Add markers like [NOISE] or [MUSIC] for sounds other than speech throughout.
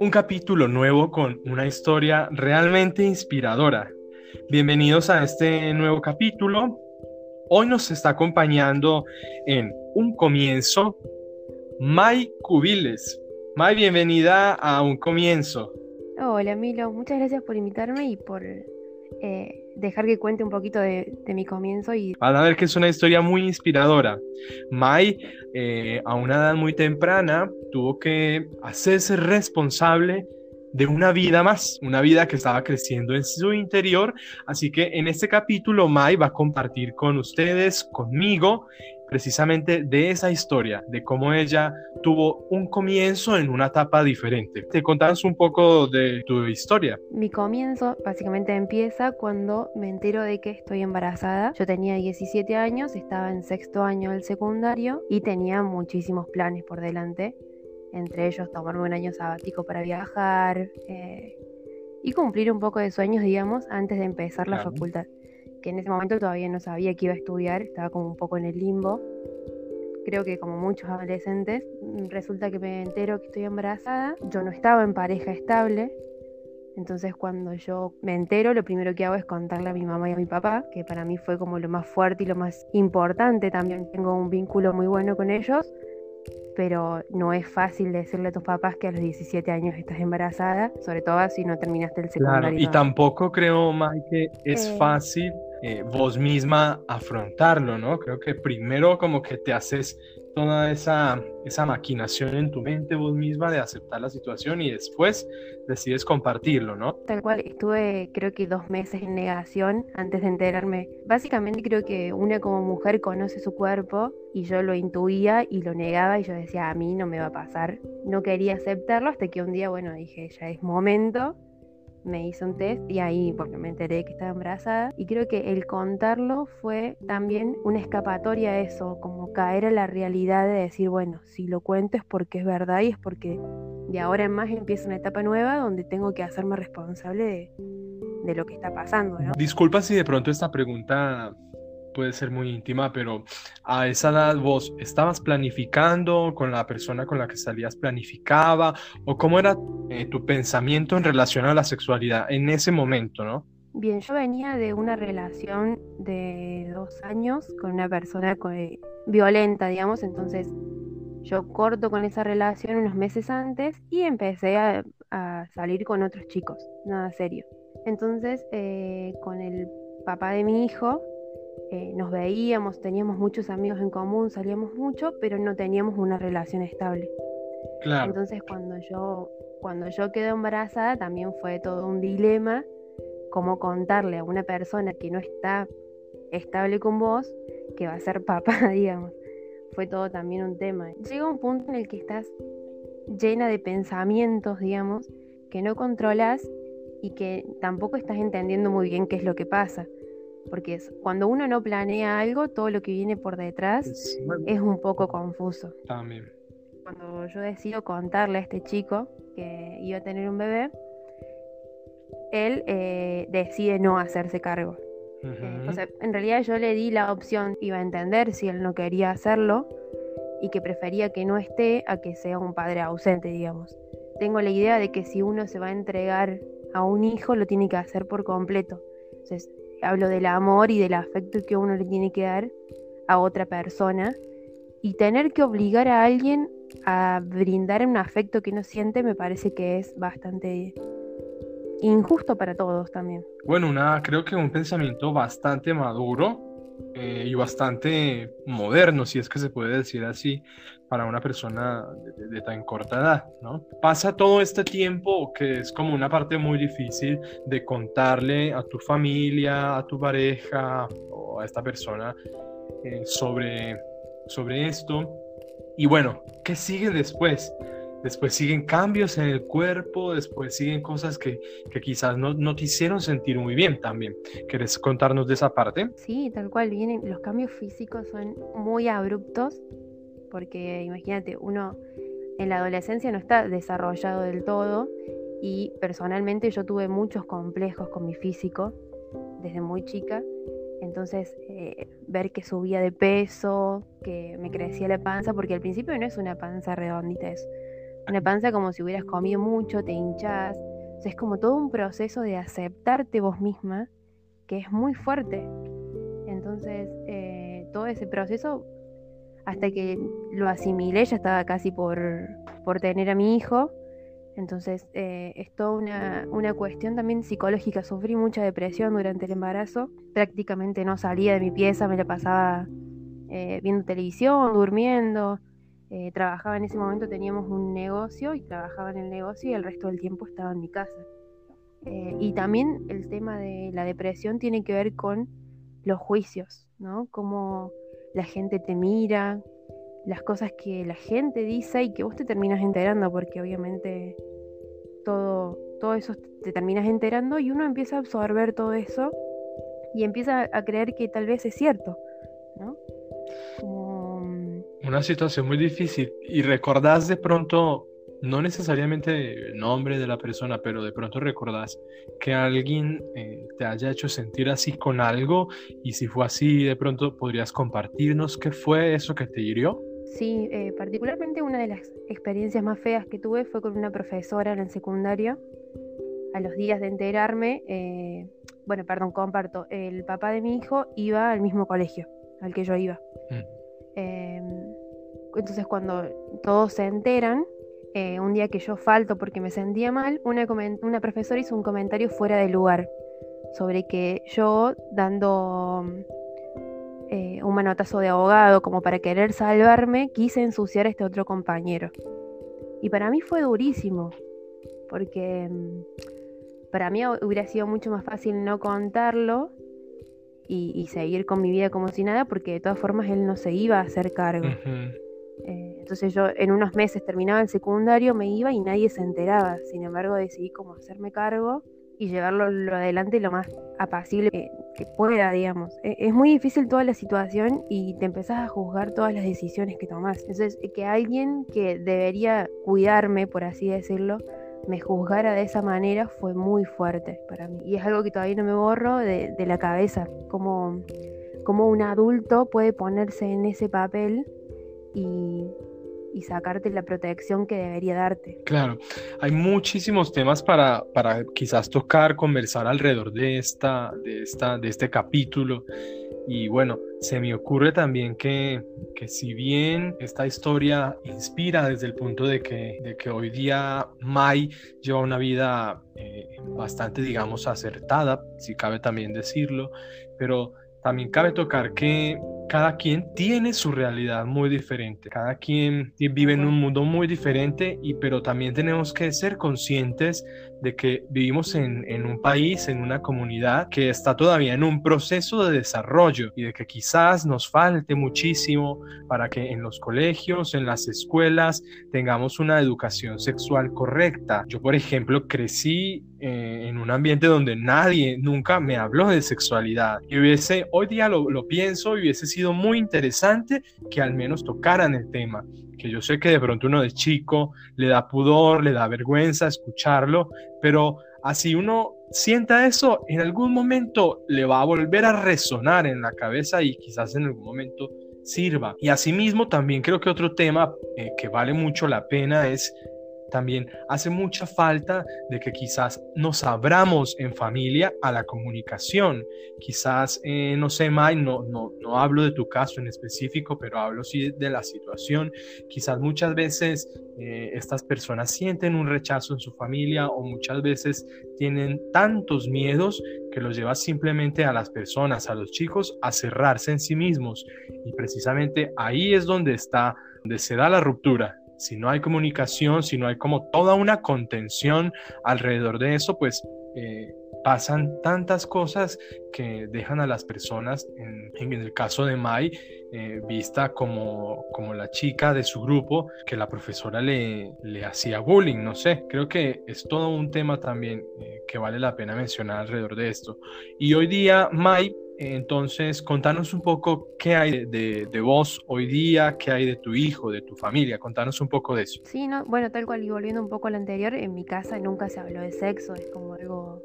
Un capítulo nuevo con una historia realmente inspiradora. Bienvenidos a este nuevo capítulo. Hoy nos está acompañando en un comienzo Mai Cubiles. Mai, bienvenida a un comienzo. Hola Milo, muchas gracias por invitarme y por eh, dejar que cuente un poquito de, mi comienzo. Y... Van a ver que es una historia muy inspiradora. Mai, eh, a una edad muy temprana, tuvo que hacerse responsable de una vida más, una vida que estaba creciendo en su interior. Así que en este capítulo, Mai va a compartir con ustedes, conmigo, precisamente de esa historia, de cómo ella tuvo un comienzo en una etapa diferente. ¿Te contás un poco de tu historia? Mi comienzo básicamente empieza cuando me entero de que estoy embarazada. Yo tenía 17 años, estaba en sexto año del secundario y tenía muchísimos planes por delante, entre ellos tomarme un año sabático para viajar eh, y cumplir un poco de sueños, digamos, antes de empezar la facultad que en ese momento todavía no sabía que iba a estudiar, estaba como un poco en el limbo. Creo que como muchos adolescentes, mm, resulta que me entero que estoy embarazada, yo no estaba en pareja estable, entonces cuando yo me entero, lo primero que hago es contarle a mi mamá y a mi papá, que para mí fue como lo más fuerte y lo más importante, también tengo un vínculo muy bueno con ellos, pero no es fácil decirle a tus papás que a los 17 años estás embarazada, sobre todo si no terminaste el secundario. y tampoco creo, Mike, que es eh, fácil eh, vos misma afrontarlo, ¿no? Creo que primero como que te haces toda esa, esa maquinación en tu mente vos misma de aceptar la situación y después decides compartirlo, ¿no? Tal cual, estuve creo que dos meses en negación antes de enterarme. Básicamente creo que una como mujer conoce su cuerpo y yo lo intuía y lo negaba y yo decía, a mí no me va a pasar. No quería aceptarlo hasta que un día, bueno, dije, ya es momento me hice un test y ahí porque me enteré que estaba embarazada y creo que el contarlo fue también una escapatoria a eso, como caer a la realidad de decir, bueno, si lo cuento es porque es verdad y es porque de ahora en más empieza una etapa nueva donde tengo que hacerme responsable de, lo que está pasando. ¿no? Disculpa si de pronto esta pregunta puede ser muy íntima, pero a esa edad vos estabas planificando con la persona con la que salías, planificaba o cómo era eh, tu pensamiento en relación a la sexualidad en ese momento, ¿no? Bien, yo venía de una relación de dos años con una persona eh, violenta, digamos, entonces yo corto con esa relación unos meses antes y empecé a, salir con otros chicos, nada serio. Entonces, eh, con el papá de mi hijo, eh, nos veíamos, teníamos muchos amigos en común, salíamos mucho, pero no teníamos una relación estable. Claro. Entonces cuando yo, cuando yo quedé embarazada también fue todo un dilema cómo contarle a una persona que no está estable con vos que va a ser papá, [LAUGHS] digamos. Fue todo también un tema. Llega un punto en el que estás llena de pensamientos, digamos, que no controlas y que tampoco estás entendiendo muy bien qué es lo que pasa porque cuando uno no planea algo, todo lo que viene por detrás es, un poco confuso. También. Cuando yo decido contarle a este chico que iba a tener un bebé, él eh, decide no hacerse cargo. Entonces, en realidad yo le di la opción, iba a entender si él no quería hacerlo y que prefería que no esté a que sea un padre ausente, digamos. Tengo la idea de que si uno se va a entregar a un hijo, lo tiene que hacer por completo. Entonces, hablo del amor y del afecto que uno le tiene que dar a otra persona y tener que obligar a alguien a brindar un afecto que no siente me parece que es bastante injusto para todos también. Bueno, una, creo que un pensamiento bastante maduro eh, y bastante moderno, si es que se puede decir así, para una persona de, tan corta edad, ¿no? Pasa todo este tiempo que es como una parte muy difícil de contarle a tu familia, a tu pareja o a esta persona eh, sobre, sobre esto. Y bueno, ¿qué sigue después? Después siguen cambios en el cuerpo, después siguen cosas que, que quizás no, no, te hicieron sentir muy bien también. ¿Quieres contarnos de esa parte? Sí, tal cual, vienen, los cambios físicos son muy abruptos, porque imagínate, uno en la adolescencia no está desarrollado del todo y personalmente yo tuve muchos complejos con mi físico desde muy chica, entonces eh, ver que subía de peso, que me crecía la panza, porque al principio no es una panza redondita, es una panza como si hubieras comido mucho, te hinchas. es como todo un proceso de aceptarte vos misma que es muy fuerte. Entonces, eh, todo ese proceso, hasta que lo asimilé, ya estaba casi por, por tener a mi hijo. Entonces, eh, es toda una, una, cuestión también psicológica. Sufrí mucha depresión durante el embarazo. Prácticamente no salía de mi pieza, me la pasaba eh, viendo televisión, durmiendo. Eh, trabajaba en ese momento, teníamos un negocio y trabajaba en el negocio y el resto del tiempo estaba en mi casa. Eh, y también el tema de la depresión tiene que ver con los juicios, ¿no? Cómo la gente te mira, las cosas que la gente dice y que vos te terminas enterando, porque obviamente todo, todo eso te terminas enterando y uno empieza a absorber todo eso y empieza a creer que tal vez es cierto, ¿no? Una situación muy difícil. ¿Y recordás de pronto, no necesariamente el nombre de la persona, pero de pronto recordás que alguien eh, te haya hecho sentir así con algo? Y si fue así, de pronto podrías compartirnos qué fue eso que te hirió. Sí, eh, particularmente una de las experiencias más feas que tuve fue con una profesora en el secundario. A los días de enterarme, eh, bueno, perdón, comparto, el papá de mi hijo iba al mismo colegio al que yo iba. Mm. Entonces cuando todos se enteran, eh, un día que yo falto porque me sentía mal, una, profesora hizo un comentario fuera de lugar sobre que yo dando eh, un manotazo de abogado como para querer salvarme, quise ensuciar a este otro compañero. Y para mí fue durísimo, porque em, para mí hubiera sido mucho más fácil no contarlo y, seguir con mi vida como si nada, porque de todas formas él no se iba a hacer cargo. Eh, entonces yo en unos meses terminaba el secundario, me iba y nadie se enteraba. Sin embargo, decidí como hacerme cargo y llevarlo adelante lo más apacible que, pueda, digamos. E, es muy difícil toda la situación y te empezás a juzgar todas las decisiones que tomás. Entonces, que alguien que debería cuidarme, por así decirlo, me juzgara de esa manera fue muy fuerte para mí. Y es algo que todavía no me borro de, la cabeza, como, como un adulto puede ponerse en ese papel y, sacarte la protección que debería darte. Claro, hay muchísimos temas para, para quizás tocar, conversar alrededor de, esta, de, esta, de este capítulo. Y bueno, se me ocurre también que, que, si bien esta historia inspira desde el punto de que, de que hoy día Mai lleva una vida eh, bastante, digamos, acertada, si cabe también decirlo, pero también cabe tocar que cada quien tiene su realidad muy diferente, cada quien vive en un mundo muy diferente, y, pero también tenemos que ser conscientes de que vivimos en, en, un país, en una comunidad que está todavía en un proceso de desarrollo y de que quizás nos falte muchísimo para que en los colegios, en las escuelas, tengamos una educación sexual correcta. Yo, por ejemplo, crecí eh, en un ambiente donde nadie nunca me habló de sexualidad y hubiese, hoy día lo, lo pienso, hubiese sido muy interesante que al menos tocaran el tema que yo sé que de pronto uno de chico le da pudor, le da vergüenza escucharlo, pero así uno sienta eso, en algún momento le va a volver a resonar en la cabeza y quizás en algún momento sirva. Y asimismo también creo que otro tema eh, que vale mucho la pena es también hace mucha falta de que quizás nos abramos en familia a la comunicación. Quizás, eh, no sé, May, no, no, no hablo de tu caso en específico, pero hablo sí de la situación. Quizás muchas veces eh, estas personas sienten un rechazo en su familia o muchas veces tienen tantos miedos que los lleva simplemente a las personas, a los chicos, a cerrarse en sí mismos. Y precisamente ahí es donde está, donde se da la ruptura si no hay comunicación, si no hay como toda una contención alrededor de eso, pues eh, pasan tantas cosas que dejan a las personas, en, el caso de Mai, eh, vista como, como la chica de su grupo, que la profesora le, le hacía bullying, no sé, creo que es todo un tema también eh, que vale la pena mencionar alrededor de esto. Y hoy día Mai entonces, contanos un poco qué hay de, de, vos hoy día, qué hay de tu hijo, de tu familia. Contanos un poco de eso. Sí, no, bueno, tal cual, y volviendo un poco al anterior, en mi casa nunca se habló de sexo, es como algo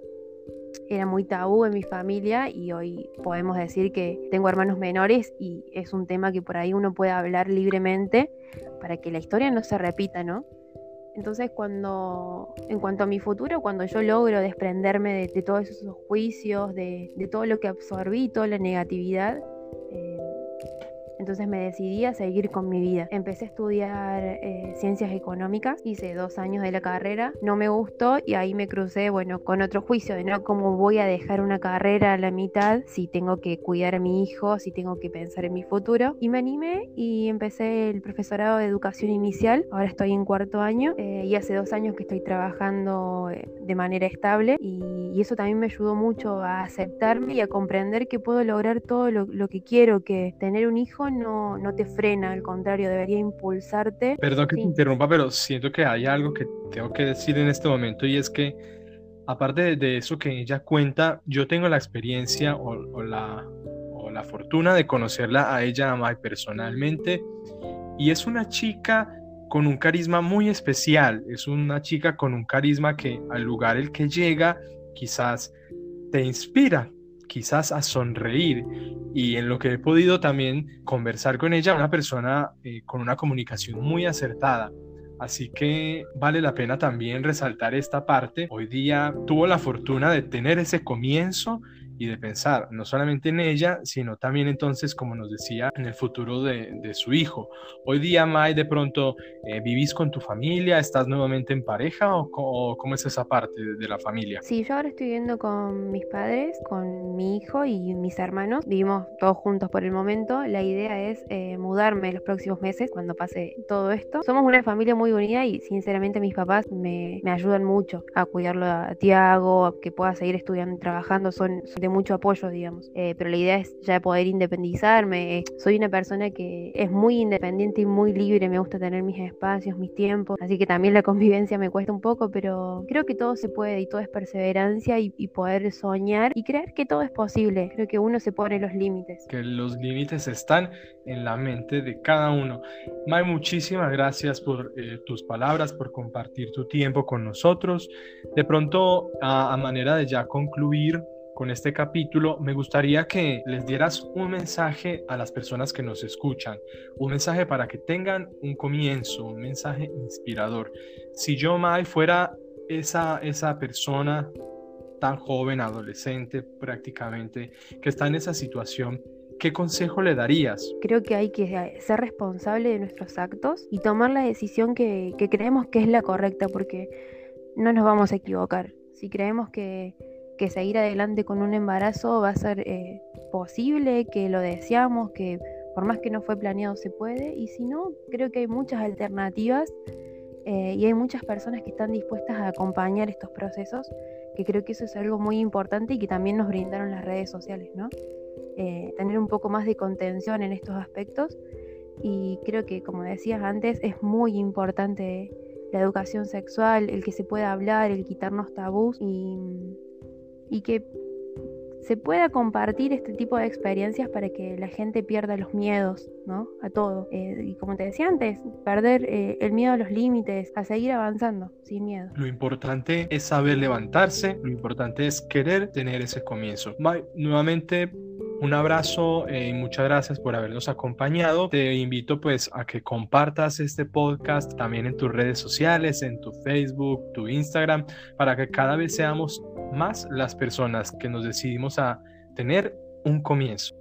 era muy tabú en mi familia y hoy podemos decir que tengo hermanos menores y es un tema que por ahí uno puede hablar libremente para que la historia no se repita, ¿no? Entonces, cuando, en cuanto a mi futuro, cuando yo logro desprenderme de, todos esos juicios, de, todo lo que absorbí, toda la negatividad, entonces me decidí a seguir con mi vida. Empecé a estudiar eh, ciencias económicas, hice dos años de la carrera, no me gustó y ahí me crucé, bueno, con otro juicio de no cómo voy a dejar una carrera a la mitad si tengo que cuidar a mi hijo, si tengo que pensar en mi futuro. Y me animé y empecé el profesorado de educación inicial, ahora estoy en cuarto año eh, y hace dos años que estoy trabajando eh, de manera estable y, eso también me ayudó mucho a aceptarme y a comprender que puedo lograr todo lo, lo que quiero, que tener un hijo no, no te frena, al contrario, debería impulsarte. Perdón que te interrumpa, pero siento que hay algo que tengo que decir en este momento y es que aparte de eso que ella cuenta, yo tengo la experiencia o, la, o la fortuna de conocerla a ella a personalmente. Y es una chica con un carisma muy especial, es una chica con un carisma que al lugar el que llega quizás te inspira, quizás a sonreír y en lo que he podido también conversar con ella, una persona eh, con una comunicación muy acertada. Así que vale la pena también resaltar esta parte. Hoy día tuvo la fortuna de tener ese comienzo y de pensar no solamente en ella, sino también entonces, como nos decía, en el futuro de, de su hijo. Hoy día, Mai, de pronto, eh, ¿vivís con tu familia? ¿Estás nuevamente en pareja o, cómo es esa parte de, la familia? Sí, yo ahora estoy viviendo con mis padres, con mi hijo y mis hermanos. Vivimos todos juntos por el momento. La idea es eh, mudarme los próximos meses cuando pase todo esto. Somos una familia muy unida y sinceramente mis papás me, me ayudan mucho a cuidarlo a Tiago, a que pueda seguir estudiando y trabajando. Son, son mucho apoyo, digamos. Eh, pero la idea es ya poder independizarme. Soy una persona que es muy independiente y muy libre, me gusta tener mis espacios, mis tiempos, así que también la convivencia me cuesta un poco, pero creo que todo se puede y todo es perseverancia y, poder soñar y creer que todo es posible. Creo que uno se pone los límites. Que los límites están en la mente de cada uno. May, muchísimas gracias por eh, tus palabras, por compartir tu tiempo con nosotros. De pronto, a manera de ya concluir, con este capítulo, me gustaría que les dieras un mensaje a las personas que nos escuchan, un mensaje para que tengan un comienzo, un mensaje inspirador. Si yo, Mai, fuera esa, esa persona tan joven, adolescente prácticamente, que está en esa situación, ¿qué consejo le darías? Creo que hay que ser responsable de nuestros actos y tomar la decisión que, que creemos que es la correcta, porque no nos vamos a equivocar. Si creemos que que seguir adelante con un embarazo va a ser eh, posible, que lo deseamos, que por más que no fue planeado se puede, y si no, creo que hay muchas alternativas eh, y hay muchas personas que están dispuestas a acompañar estos procesos, que creo que eso es algo muy importante y que también nos brindaron las redes sociales, ¿no? Eh, tener un poco más de contención en estos aspectos y creo que, como decías antes, es muy importante la educación sexual, el que se pueda hablar, el quitarnos tabús y y que se pueda compartir este tipo de experiencias para que la gente pierda los miedos, ¿no? A todo. Eh, y como te decía antes, perder eh, el miedo a los límites, a seguir avanzando sin miedo. Lo importante es saber levantarse, lo importante es querer tener ese comienzo. Bye. Nuevamente, un abrazo eh, y muchas gracias por habernos acompañado. Te invito pues a que compartas este podcast también en tus redes sociales, en tu Facebook, tu Instagram, para que cada vez seamos más las personas que nos decidimos a tener un comienzo.